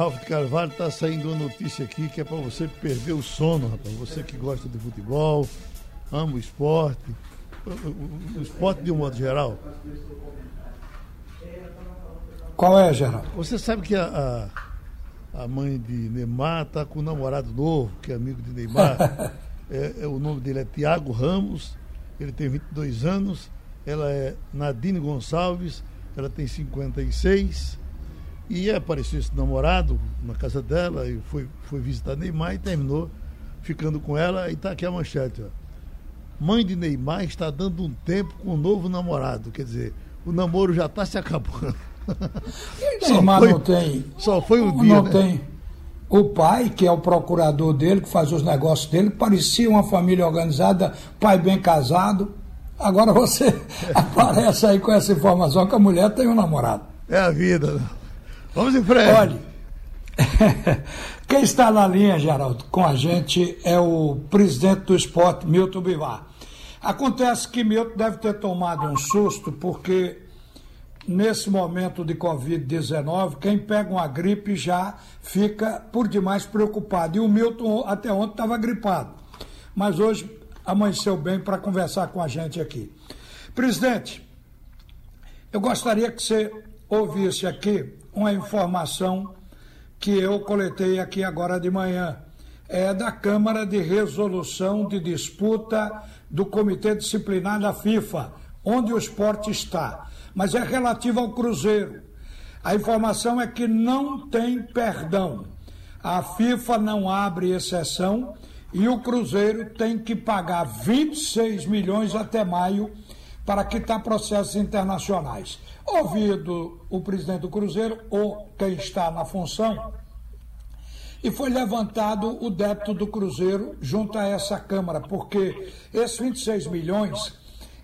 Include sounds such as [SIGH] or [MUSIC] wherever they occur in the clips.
Ralf Carvalho, está saindo uma notícia aqui que é para você perder o sono, rapaz. Você que gosta de futebol, ama o esporte, o, o esporte de um modo geral. Qual é, Geraldo? Você sabe que a, a, a mãe de Neymar está com um namorado novo, que é amigo de Neymar. [LAUGHS] é, é, o nome dele é Tiago Ramos, ele tem 22 anos, ela é Nadine Gonçalves, ela tem 56 e apareceu esse namorado na casa dela e foi, foi visitar Neymar e terminou ficando com ela. E está aqui a manchete. Ó. Mãe de Neymar está dando um tempo com o um novo namorado. Quer dizer, o namoro já está se acabando. Neymar foi, não tem. Só foi um dia. Não né? tem. O pai, que é o procurador dele, que faz os negócios dele, parecia uma família organizada, pai bem casado. Agora você [LAUGHS] aparece aí com essa informação que a mulher tem um namorado. É a vida, né? Vamos em frente. Olha, [LAUGHS] quem está na linha, Geraldo, com a gente é o presidente do esporte, Milton Bivar. Acontece que Milton deve ter tomado um susto, porque nesse momento de Covid-19, quem pega uma gripe já fica por demais preocupado. E o Milton até ontem estava gripado. Mas hoje amanheceu bem para conversar com a gente aqui. Presidente, eu gostaria que você ouvisse aqui uma informação que eu coletei aqui agora de manhã. É da Câmara de Resolução de Disputa do Comitê Disciplinar da FIFA, onde o esporte está. Mas é relativa ao Cruzeiro. A informação é que não tem perdão. A FIFA não abre exceção e o Cruzeiro tem que pagar 26 milhões até maio para quitar processos internacionais. Ouvido o presidente do Cruzeiro, ou quem está na função, e foi levantado o débito do Cruzeiro junto a essa Câmara, porque esses 26 milhões,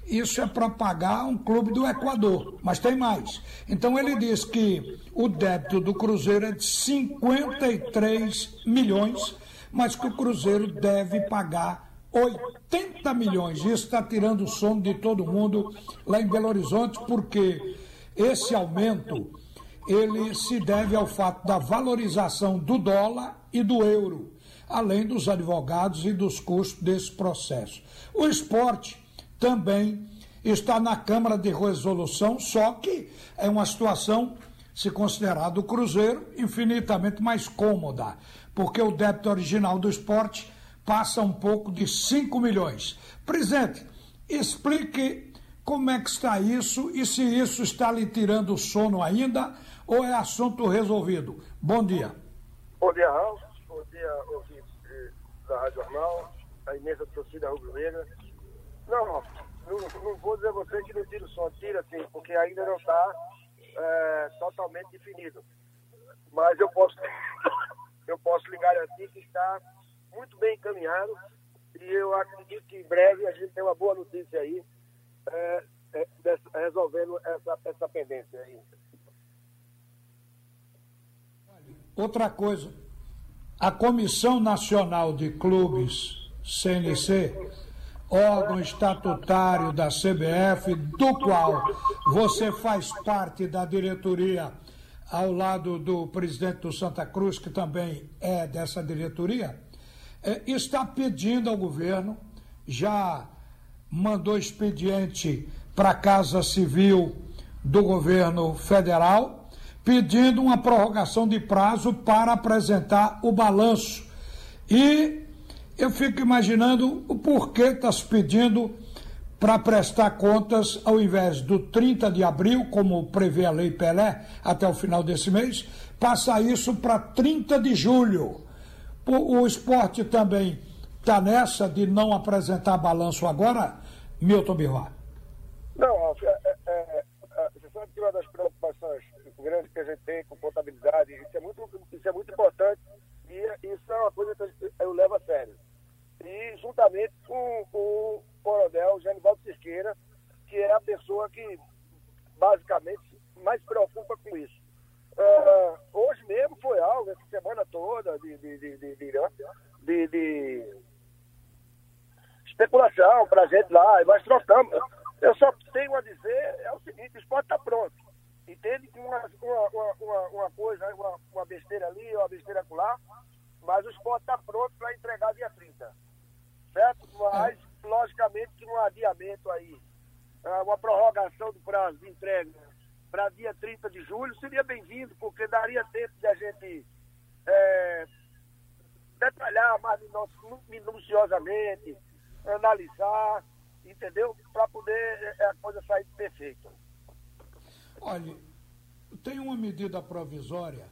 isso é para pagar um clube do Equador, mas tem mais. Então ele diz que o débito do Cruzeiro é de 53 milhões, mas que o Cruzeiro deve pagar 80 milhões. Isso está tirando o sono de todo mundo lá em Belo Horizonte, porque esse aumento ele se deve ao fato da valorização do dólar e do euro, além dos advogados e dos custos desse processo. O esporte também está na Câmara de Resolução, só que é uma situação, se considerado o Cruzeiro, infinitamente mais cômoda, porque o débito original do esporte passa um pouco de 5 milhões. Presidente, explique como é que está isso e se isso está lhe tirando o sono ainda ou é assunto resolvido. Bom dia. Bom dia, Raul. Bom dia, ouvintes da Rádio Jornal, a imensa torcida rubro-negra. Não, não, não vou dizer a você que não tira o sono, tira sim, porque ainda não está é, totalmente definido. Mas eu posso, [COUGHS] eu posso lhe garantir que está muito bem encaminhado e eu acredito que em breve a gente tem uma boa notícia aí, é, é, resolvendo essa, essa pendência aí. Outra coisa, a Comissão Nacional de Clubes, CNC, órgão estatutário da CBF, do qual você faz parte da diretoria, ao lado do presidente do Santa Cruz, que também é dessa diretoria, está pedindo ao governo, já mandou expediente para a Casa Civil do governo federal, pedindo uma prorrogação de prazo para apresentar o balanço. E eu fico imaginando o porquê está se pedindo para prestar contas ao invés do 30 de abril, como prevê a Lei Pelé, até o final desse mês, passa isso para 30 de julho. O, o esporte também está nessa de não apresentar balanço agora, Milton Birra? Não, é, é, é, é, você sabe que uma das preocupações grandes que a gente tem com contabilidade, isso é muito, isso é muito importante e isso é uma coisa que eu levo a sério. E juntamente com, com o coronel Genivaldo Cisqueira, que é a pessoa que basicamente mais se preocupa com isso. Uh, hoje mesmo foi algo, essa semana toda, de, de, de, de, de, de especulação para a gente lá, nós trocamos. Eu só tenho a dizer, é o seguinte, o esporte está pronto. Entende? Com uma, uma, uma, uma coisa, uma, uma besteira ali, uma besteira lá, mas o esporte está pronto para entregar dia 30. Certo? Mas, logicamente, que um adiamento aí, ah, uma prorrogação do prazo de entrega para dia 30 de julho seria bem-vindo, porque daria tempo de a gente é, detalhar mais minuciosamente, analisar, entendeu? Para poder é, a coisa sair perfeita. Olha, tem uma medida provisória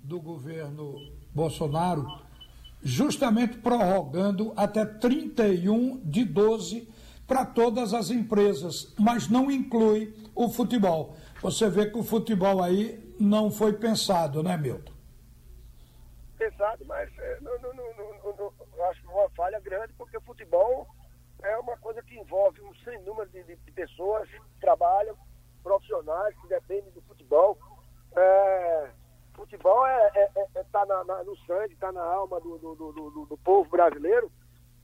do governo Bolsonaro justamente prorrogando até 31 de 12 para todas as empresas, mas não inclui o futebol. Você vê que o futebol aí não foi pensado, né, Milton? Pensado, mas é, não, não, não, acho que uma falha grande, porque o futebol é uma coisa que envolve um sem número de, de, pessoas que trabalham, profissionais que dependem do futebol. É, futebol é, é, é, é tá na, na, no sangue, está na alma do, do, do, do, povo brasileiro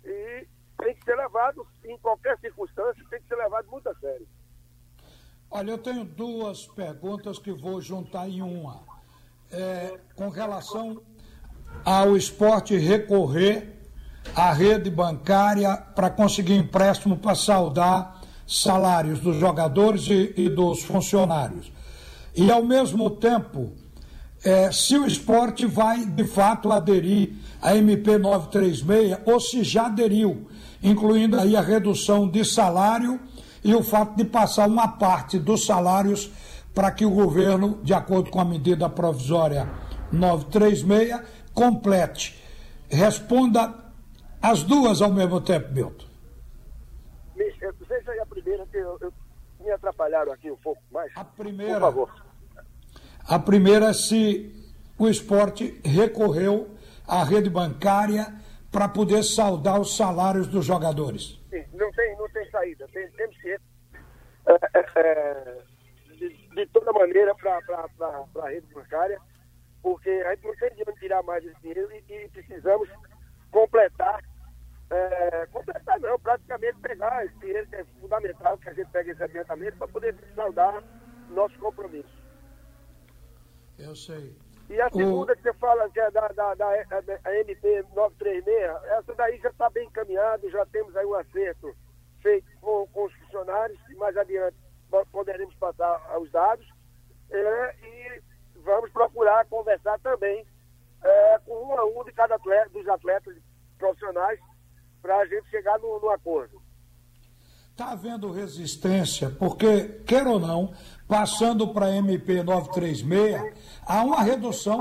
e tem que ser levado, em qualquer circunstância, tem que ser levado muito a sério. Olha, eu tenho duas perguntas que vou juntar em uma. É, com relação ao esporte recorrer à rede bancária para conseguir empréstimo para saldar salários dos jogadores e, e dos funcionários. E, ao mesmo tempo, é, se o esporte vai de fato aderir à MP 936 ou se já aderiu, incluindo aí a redução de salário e o fato de passar uma parte dos salários para que o governo, de acordo com a medida provisória 936, complete. Responda as duas ao mesmo tempo, Milton. Não sei se é a primeira que eu, eu, me atrapalharam aqui um pouco mais. A primeira. Por favor. A primeira é se o esporte recorreu à rede bancária para poder saldar os salários dos jogadores. Sim, não tem, não tem saída. Tem, temos que. É, é, é, de, de, toda maneira para a rede bancária, porque a gente não tem de onde tirar mais esse dinheiro e, e precisamos completar. É, completar não, praticamente pegar esse dinheiro que é fundamental que a gente pegue esse adiantamento para poder saldar nosso compromisso. Eu sei. E a segunda o... que você fala, que é da, da, da, MP 936, essa daí já está bem encaminhada, já temos aí um acerto feito com, com os funcionários, e mais adiante poderemos passar os dados. É, e vamos procurar conversar também é, com um a um de cada atleta, dos atletas profissionais, para a gente chegar no, no acordo. Está havendo resistência, porque, quer ou não, passando para MP 936, há uma redução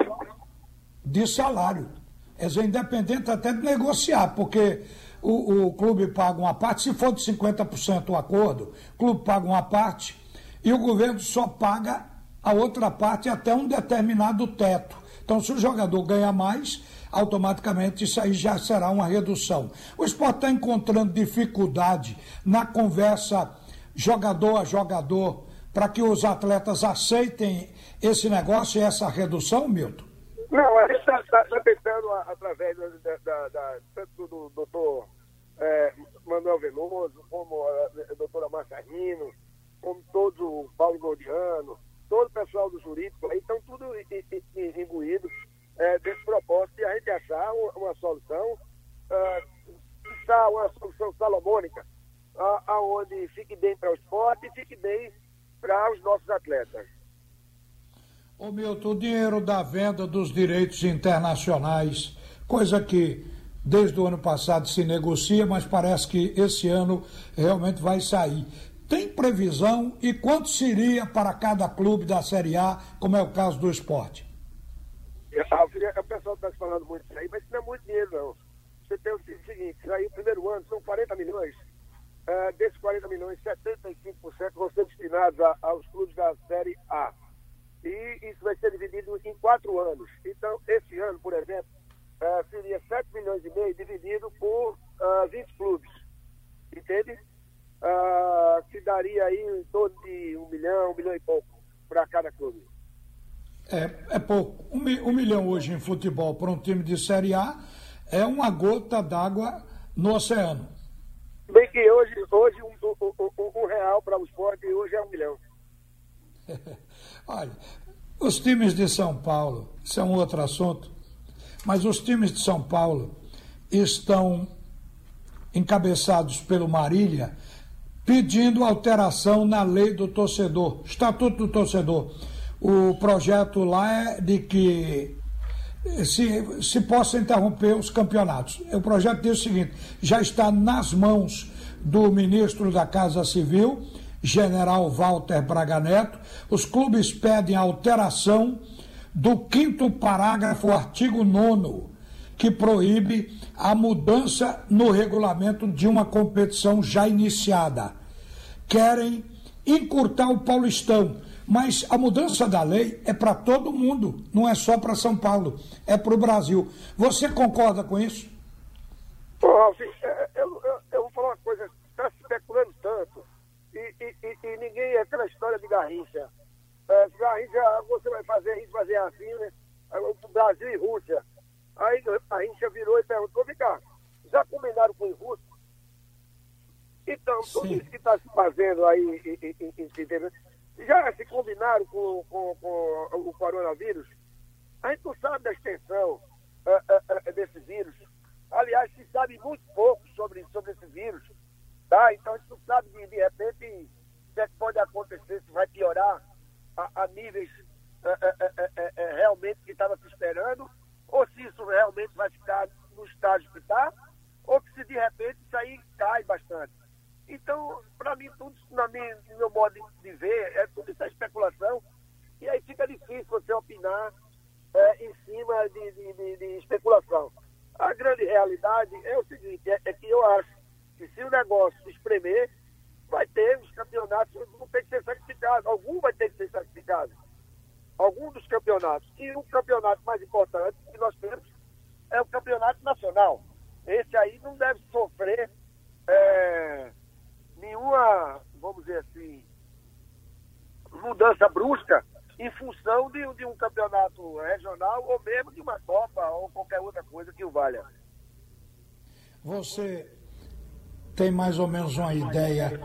de salário. É independente até de negociar, porque o, o, clube paga uma parte, se for de 50% o acordo, o clube paga uma parte e o governo só paga a outra parte até um determinado teto. Então, se o jogador ganha mais, automaticamente isso aí já será uma redução. O esporte está encontrando dificuldade na conversa jogador a jogador para que os atletas aceitem esse negócio e essa redução, Milton? Não, a gente está tá, tá tentando, através da, da, da, tanto do doutor é, Manuel Veloso, como a, a doutora Marcarino, como todo o Paulo Gordiano, todo o pessoal do jurídico, aí estão tudo imbuídos é, desse propósito de a gente achar uma, solução, uh, uma solução salomônica, aonde fique bem para o esporte e fique bem para os nossos atletas. Ô Milton, o dinheiro da venda dos direitos internacionais, coisa que desde o ano passado se negocia, mas parece que esse ano realmente vai sair. Tem previsão e quanto seria para cada clube da Série A, como é o caso do esporte? O pessoal está falando muito isso aí, mas isso não é muito dinheiro, não. Você tem o seguinte: aí o primeiro ano são 40 milhões. Uh, desses 40 milhões, 75% vão ser destinados a, aos clubes da Série A. E isso vai ser dividido em quatro anos. Então, esse ano, por exemplo, uh, seria 7 milhões e meio dividido por uh, 20 clubes. Entende? Que daria aí em torno de um milhão, um milhão e pouco para cada clube. É, é pouco. Um, um milhão hoje em futebol para um time de Série A é uma gota d'água no oceano. Bem que hoje, hoje um, um, um real para o esporte hoje é um milhão. [LAUGHS] Olha, os times de São Paulo, isso é um outro assunto, mas os times de São Paulo estão encabeçados pelo Marília pedindo alteração na lei do torcedor, Estatuto do Torcedor. O projeto lá é de que se, se possa interromper os campeonatos. O projeto diz o seguinte: já está nas mãos do ministro da Casa Civil, general Walter Braga Neto. Os clubes pedem alteração do quinto parágrafo, artigo 9, que proíbe a mudança no regulamento de uma competição já iniciada. Querem encurtar o Paulistão mas a mudança da lei é para todo mundo, não é só para São Paulo, é para o Brasil. Você concorda com isso? É, eu, eu, eu, vou falar uma coisa, está especulando tanto, e, e, e, e, ninguém, aquela história de Garrincha. É, Garrincha, você vai fazer isso, fazer assim, né? Brasil e Rússia. Aí Garrincha virou e perguntou, vem cá, já combinaram com os russos? Então, tudo Sim. isso que está se fazendo aí, entendeu? já se combinaram com, com, com o coronavírus? A gente não sabe da extensão uh, uh, uh, desse vírus. Aliás, se sabe muito pouco sobre, sobre esse vírus. Tá? Então a gente não sabe de, de repente o que, é que pode acontecer, se vai piorar a, a níveis realmente que estava se esperando, ou se isso realmente vai ficar no estágio que está, ou que se de repente isso aí cai bastante. Então, para mim, tudo, na minha, no meu modo de ver, é tudo isso é especulação. E aí fica difícil você opinar é, em cima de, de, de, de, especulação. A grande realidade é o seguinte, é, é, que eu acho que se o negócio se espremer, vai ter os campeonatos, não tem que ser sacrificado. Algum vai ter que ser sacrificado. Algum dos campeonatos. E o campeonato mais importante que nós temos é o campeonato nacional. Esse aí não deve sofrer é, nenhuma, vamos dizer assim, mudança brusca em função de, de, um campeonato regional ou mesmo de uma Copa ou qualquer outra coisa que o valha. Você tem mais ou menos uma ideia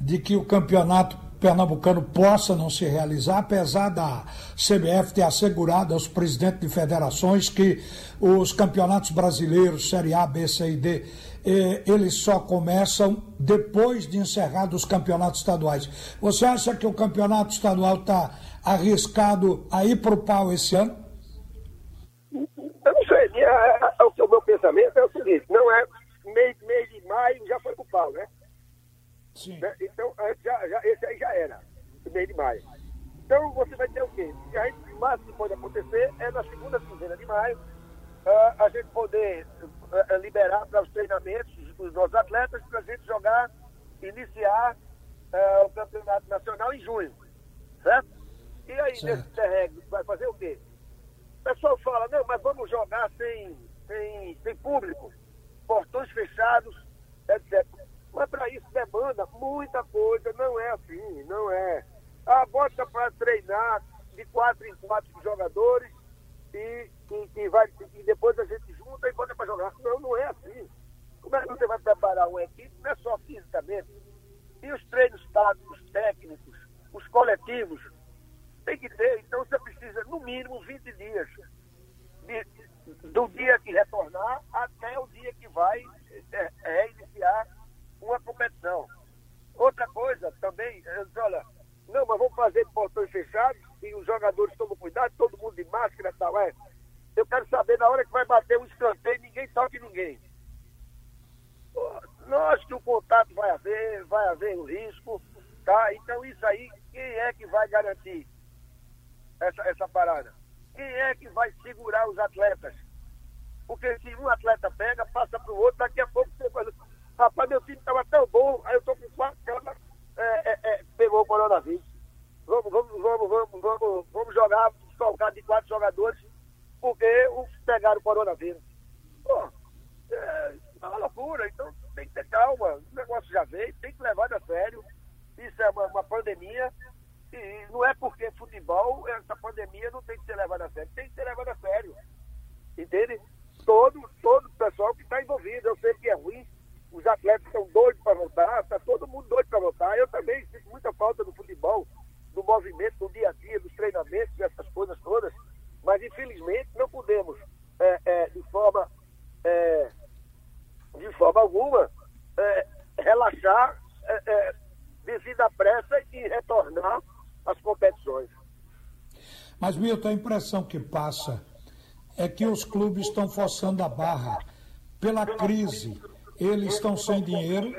de que o campeonato pernambucano possa não se realizar, apesar da CBF ter assegurado aos presidentes de federações que os campeonatos brasileiros, Série A, B, C e D, eh, eles só começam depois de encerrados os campeonatos estaduais. Você acha que o campeonato estadual está arriscado a ir para o pau esse ano? Eu não sei. o meu pensamento é o seguinte: não é mês, mês de maio já foi para o pau, né? Sim. Né? Então, já, já, esse aí já era, mês de maio. Então, você vai ter o quê? O máximo que pode acontecer é na segunda quinzena de maio uh, a gente poder uh, liberar para os treinamentos os nossos atletas para a gente jogar, iniciar uh, o campeonato nacional em junho. Certo? E aí, certo. nesse terreno, vai fazer o quê? O pessoal fala, não, mas vamos jogar sem, sem, sem público, portões fechados, etc. Mas para isso demanda muita coisa, não é assim, não é. Ah, bota para treinar de quatro em quatro jogadores e, e, e, vai, e depois a gente junta e bota para jogar. Não, não é assim. Como é que você vai preparar uma equipe? Não é só fisicamente. E os treinos táticos, técnicos, os coletivos, tem que ter. Então você precisa, no mínimo, 20 dias. De, do dia que retornar até o dia que vai é, é, iniciar uma competição. Outra coisa também, olha, não, mas vamos fazer portões fechados e os jogadores tomam cuidado, todo mundo de máscara e tal. É. Eu quero saber na hora que vai bater um escanteio, ninguém toque ninguém. Nós que o contato vai haver, vai haver o risco, tá? Então isso aí, quem é que vai garantir essa, essa parada? Quem é que vai segurar os atletas? Porque se um atleta pega, passa para o outro, daqui a pouco você faz. Rapaz, meu time estava tão bom, aí eu estou com quatro camas, é, é, é, pegou o coronavírus. Vamos, vamos, vamos, vamos, vamos, vamos jogar, soltar de quatro jogadores, porque os pegaram o coronavírus. Pô, é, é uma loucura, então tem que ter calma. O negócio já veio, tem que levar a sério. Isso é uma, uma pandemia. E não é porque futebol, essa pandemia não tem que ser levada a sério. Tem que ser levada a sério. Entende? Todo, todo o pessoal que está envolvido. Eu sei que é ruim. Os atletas estão doidos para voltar. Está todo mundo doido para voltar. Eu também sinto muita falta do futebol. do movimento, do dia a dia, dos treinamentos, essas coisas todas, mas infelizmente não podemos, é, é, de forma é, de forma alguma, é, relaxar é, é, devido à pressa e retornar às competições. Mas, Milton, a impressão que passa é que os clubes estão forçando a barra pela crise. Eles estão sem dinheiro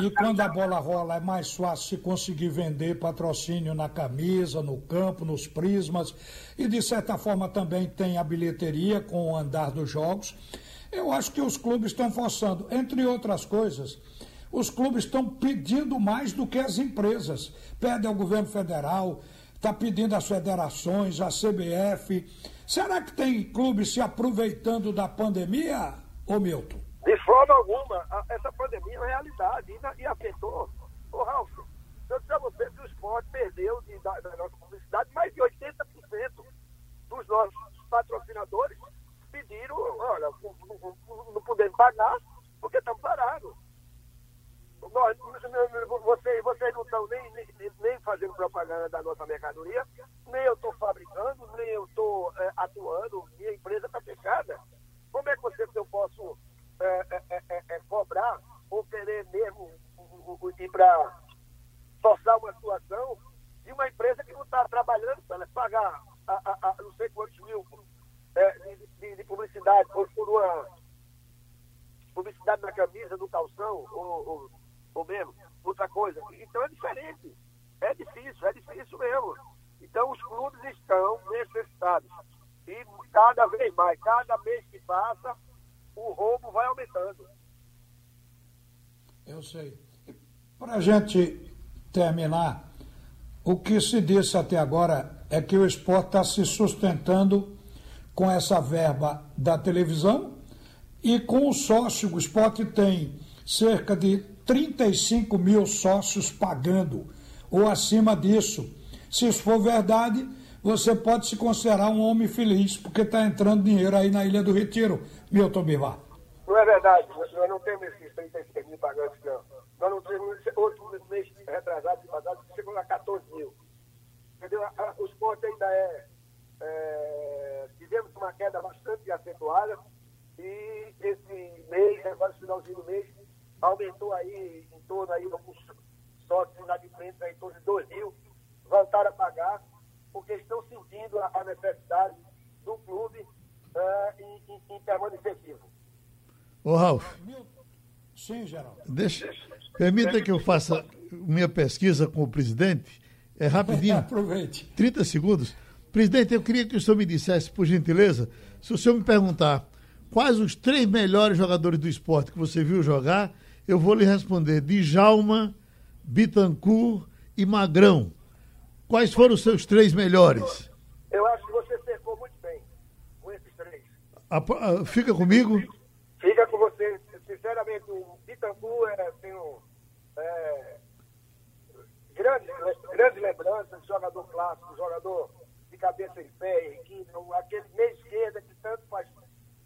e quando a bola rola é mais fácil se conseguir vender patrocínio na camisa, no campo, nos prismas e de certa forma também tem a bilheteria com o andar dos jogos. Eu acho que os clubes estão forçando, entre outras coisas, os clubes estão pedindo mais do que as empresas. Pede ao governo federal, está pedindo às federações, à CBF. Será que tem clubes se aproveitando da pandemia, ô Milton? Forma alguma. Essa pandemia é uma realidade e, afetou. Ô, Ralf, eu disse a você que o esporte perdeu de, da, da nossa publicidade mais de 80% dos nossos patrocinadores pediram, olha, não, podemos pagar porque estamos parados nós, vocês, vocês não estão nem, nem, nem, fazendo propaganda da nossa mercadoria, nem eu estou fabricando, nem eu estou é, atuando, minha empresa está fechada. Como é que você, eu posso é, é, é cobrar ou querer mesmo ir para forçar uma situação de uma empresa que não está trabalhando para pagar a, a, a, não sei quantos mil de, de, de, publicidade por, por uma publicidade na camisa, no calção, ou, ou ou mesmo outra coisa. Então é diferente. É difícil, é difícil mesmo. Então os clubes estão necessitados. E cada vez mais, cada mês que passa, o roubo vai aumentando. Eu sei. Para a gente terminar, o que se disse até agora é que o esporte está se sustentando com essa verba da televisão e com o sócio. O esporte tem cerca de 35 mil sócios pagando, ou acima disso. Se isso for verdade, você pode se considerar um homem feliz, porque está entrando dinheiro aí na Ilha do Retiro, Milton Bivar. Não é verdade, nós não temos esses 35 mil pagantes, não. Nós não temos outro mês retrasado, passado, chegou a 14 mil. Entendeu? O esporte ainda é, é. Tivemos uma queda bastante acentuada e esse mês, agora no finalzinho do mês, aumentou aí em torno aí alguns sócios na diferença em torno de 2 mil, voltaram a pagar, porque estão sentindo a, a necessidade do clube uh, em, em, em permanecer vivo. Ô Ralf. Sim, Geraldo. Deixa, permita que eu faça minha pesquisa com o presidente. É rapidinho. [LAUGHS] Aproveite. 30 segundos. Presidente, eu queria que o senhor me dissesse, por gentileza, se o senhor me perguntar quais os três melhores jogadores do esporte que você viu jogar, eu vou lhe responder Djalma, Bitancourt e Magrão. Quais foram os seus três melhores? Eu acho que você cercou muito bem com esses três. A, a, fica comigo? Fica com você. Sinceramente, o Bitancourt é, assim, um, é, grande, grande lembrança, jogador clássico, jogador de cabeça em pé, Henrique, aquele meio esquerda que tanto faz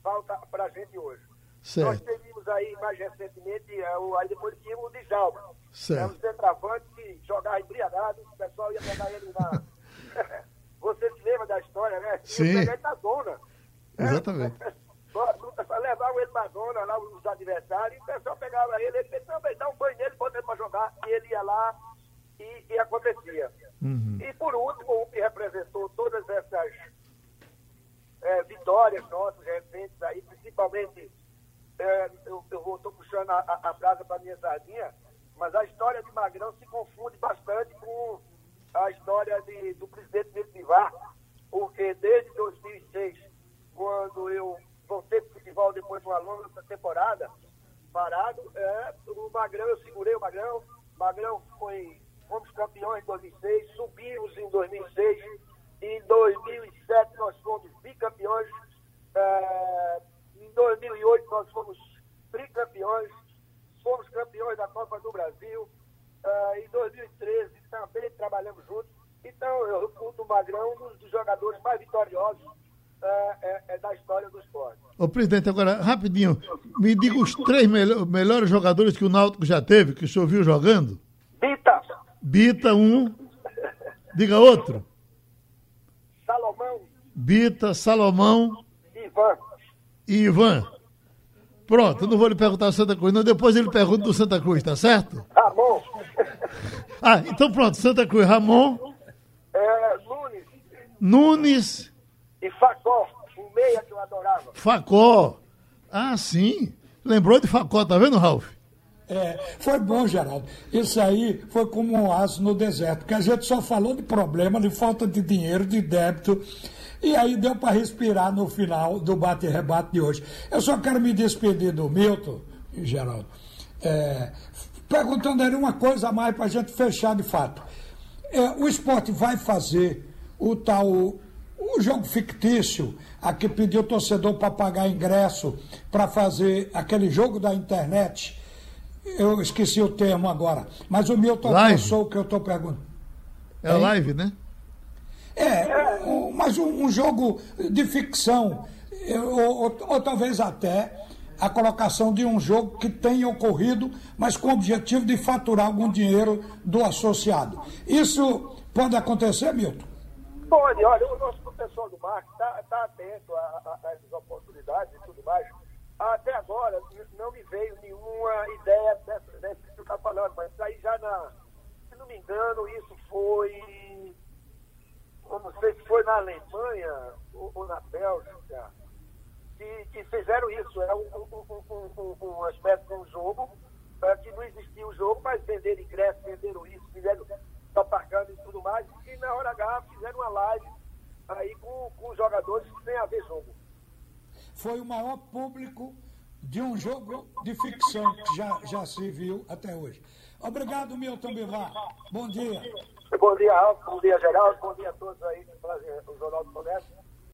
falta para a gente hoje. Certo. Nós teríamos aí, mais recentemente, é, o, aí depois tínhamos o Djalma. Certo. É um centroavante que jogava embriagado, o pessoal ia pegar ele na... [LAUGHS] Você se lembra da história, né? Sim. Ia [LAUGHS] pegar ele na zona. Exatamente. Né? Levavam ele na zona, lá os adversários, e o pessoal pegava ele, ele não, dá um banho nele, bota ele para jogar, e ele ia lá e, e acontecia. Uhum. E por último, o que representou todas essas é, vitórias nossas recentes aí, principalmente é, eu estou puxando a, a, a brasa para minha sardinha, mas a história de Magrão se confunde bastante com a história de, do presidente Metivar, porque desde 2006, quando eu voltei para o futebol depois de uma longa temporada, parado, é, o Magrão, eu segurei o Magrão, Magrão foi, fomos campeões em 2006, subimos em 2006, em 2007 nós fomos bicampeões, é, em 2008 nós fomos tricampeões, fomos campeões da Copa do Brasil. Uh, em 2013 também trabalhamos juntos. Então, eu reputo o Magrão um dos jogadores mais vitoriosos uh, é, é da história do esporte. Ô, presidente, agora, rapidinho, me diga os três melhores jogadores que o Náutico já teve, que o senhor viu jogando. Bita. Bita, um. Diga outro. Salomão. Bita, Salomão. Ivan. E Ivan. Pronto, eu não vou lhe perguntar o Santa Cruz, não. Depois ele pergunta do Santa Cruz, tá certo? Ramon. [LAUGHS] Ah, então pronto, Santa Cruz, Ramon. É, Nunes. Nunes. E Facó. O meia que eu adorava. Facó. Ah, sim. Lembrou de Facó, tá vendo, Ralf? É, foi bom, Geraldo. Isso aí foi como um aço no deserto, porque a gente só falou de problema, de falta de dinheiro, de débito. E aí deu para respirar no final do bate-rebate de hoje. Eu só quero me despedir do Milton, Geraldo, é, perguntando aí uma coisa a mais para a gente fechar de fato. É, o esporte vai fazer o tal o jogo fictício, a que pediu o torcedor para pagar ingresso para fazer aquele jogo da internet. Eu esqueci o termo agora, mas o Milton pensou o que eu estou perguntando. É a live, né? É, mas um, um, jogo de ficção, ou, ou, ou, talvez até a colocação de um jogo que tenha ocorrido, mas com o objetivo de faturar algum dinheiro do associado. Isso pode acontecer, Milton? Pode, olha, o nosso professor do marketing está tá atento essas oportunidades e tudo mais. Até agora não me veio nenhuma ideia dessa, dessa que você está falando, mas aí já na. Se não me engano, isso foi. Eu não sei se foi na Alemanha ou, ou na Bélgica, que, que, fizeram isso. Era um, um, um, um, espécie de um jogo, para que não existia o jogo, mas venderam ingresso, venderam isso, fizeram propaganda e tudo mais, e na hora H fizeram uma live aí com, com os jogadores sem haver jogo. Foi o maior público de um jogo de ficção que já, já se viu até hoje. Obrigado, Milton Bivar. Bom dia. Bom dia, Alto. Bom dia, Geraldo. Bom dia a todos aí que fazem o Jornal do Comércio.